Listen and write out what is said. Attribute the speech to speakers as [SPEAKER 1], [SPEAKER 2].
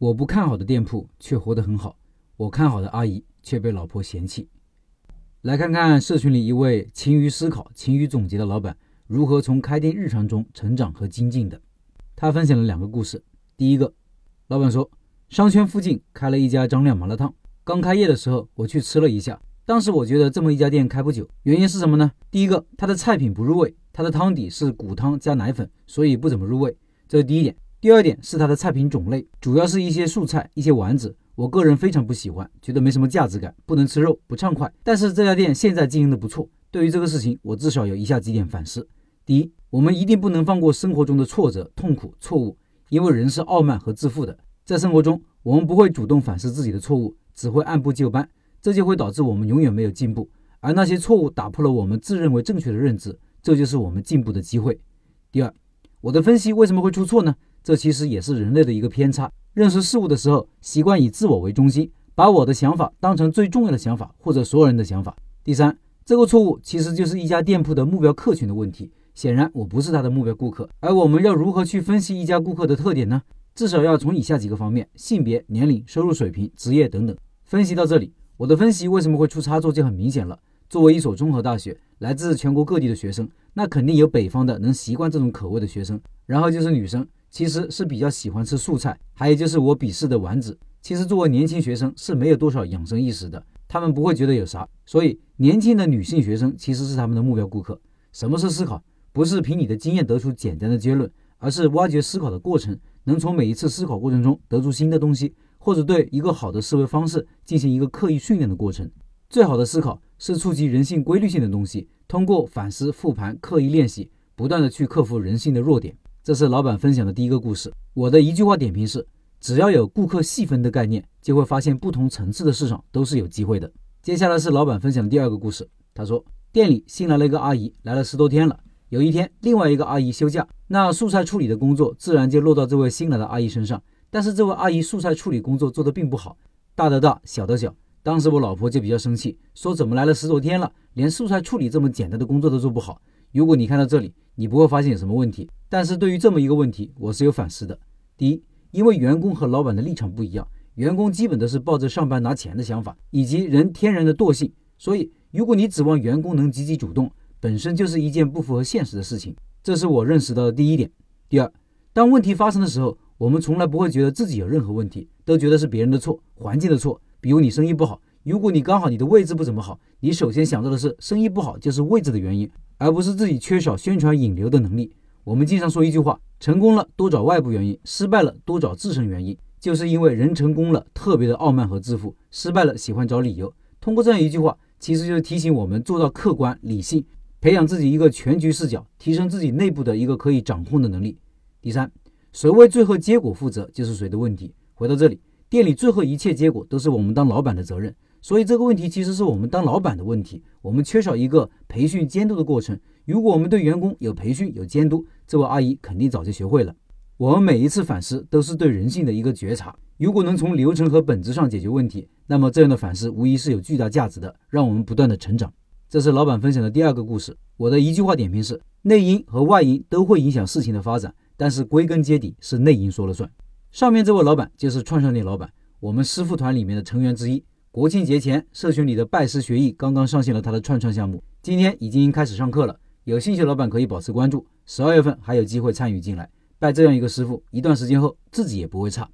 [SPEAKER 1] 我不看好的店铺却活得很好，我看好的阿姨却被老婆嫌弃。来看看社群里一位勤于思考、勤于总结的老板如何从开店日常中成长和精进的。他分享了两个故事。第一个，老板说，商圈附近开了一家张亮麻辣烫，刚开业的时候我去吃了一下，当时我觉得这么一家店开不久，原因是什么呢？第一个，它的菜品不入味。它的汤底是骨汤加奶粉，所以不怎么入味，这是第一点。第二点是它的菜品种类，主要是一些素菜、一些丸子，我个人非常不喜欢，觉得没什么价值感，不能吃肉，不畅快。但是这家店现在经营的不错。对于这个事情，我至少有以下几点反思：第一，我们一定不能放过生活中的挫折、痛苦、错误，因为人是傲慢和自负的。在生活中，我们不会主动反思自己的错误，只会按部就班，这就会导致我们永远没有进步。而那些错误打破了我们自认为正确的认知。这就是我们进步的机会。第二，我的分析为什么会出错呢？这其实也是人类的一个偏差。认识事物的时候，习惯以自我为中心，把我的想法当成最重要的想法，或者所有人的想法。第三，这个错误其实就是一家店铺的目标客群的问题。显然，我不是他的目标顾客。而我们要如何去分析一家顾客的特点呢？至少要从以下几个方面：性别、年龄、收入水平、职业等等。分析到这里，我的分析为什么会出差错就很明显了。作为一所综合大学，来自全国各地的学生，那肯定有北方的能习惯这种口味的学生，然后就是女生，其实是比较喜欢吃素菜，还有就是我鄙视的丸子。其实作为年轻学生是没有多少养生意识的，他们不会觉得有啥，所以年轻的女性学生其实是他们的目标顾客。什么是思考？不是凭你的经验得出简单的结论，而是挖掘思考的过程，能从每一次思考过程中得出新的东西，或者对一个好的思维方式进行一个刻意训练的过程。最好的思考。是触及人性规律性的东西，通过反思、复盘、刻意练习，不断的去克服人性的弱点。这是老板分享的第一个故事。我的一句话点评是：只要有顾客细分的概念，就会发现不同层次的市场都是有机会的。接下来是老板分享的第二个故事。他说，店里新来了一个阿姨，来了十多天了。有一天，另外一个阿姨休假，那素菜处理的工作自然就落到这位新来的阿姨身上。但是这位阿姨素菜处理工作做得并不好，大的大，小的小。当时我老婆就比较生气，说怎么来了十多天了，连素菜处理这么简单的工作都做不好。如果你看到这里，你不会发现有什么问题。但是对于这么一个问题，我是有反思的。第一，因为员工和老板的立场不一样，员工基本都是抱着上班拿钱的想法，以及人天然的惰性，所以如果你指望员工能积极主动，本身就是一件不符合现实的事情。这是我认识到的第一点。第二，当问题发生的时候，我们从来不会觉得自己有任何问题，都觉得是别人的错，环境的错。比如你生意不好，如果你刚好你的位置不怎么好，你首先想到的是生意不好就是位置的原因，而不是自己缺少宣传引流的能力。我们经常说一句话：成功了多找外部原因，失败了多找自身原因。就是因为人成功了特别的傲慢和自负，失败了喜欢找理由。通过这样一句话，其实就是提醒我们做到客观理性，培养自己一个全局视角，提升自己内部的一个可以掌控的能力。第三，谁为最后结果负责就是谁的问题。回到这里。店里最后一切结果都是我们当老板的责任，所以这个问题其实是我们当老板的问题。我们缺少一个培训监督的过程。如果我们对员工有培训有监督，这位阿姨肯定早就学会了。我们每一次反思都是对人性的一个觉察。如果能从流程和本质上解决问题，那么这样的反思无疑是有巨大价值的，让我们不断的成长。这是老板分享的第二个故事。我的一句话点评是：内因和外因都会影响事情的发展，但是归根结底是内因说了算。上面这位老板就是串串店老板，我们师傅团里面的成员之一。国庆节前，社群里的拜师学艺刚刚上线了他的串串项目，今天已经开始上课了。有兴趣的老板可以保持关注，十二月份还有机会参与进来。拜这样一个师傅，一段时间后自己也不会差。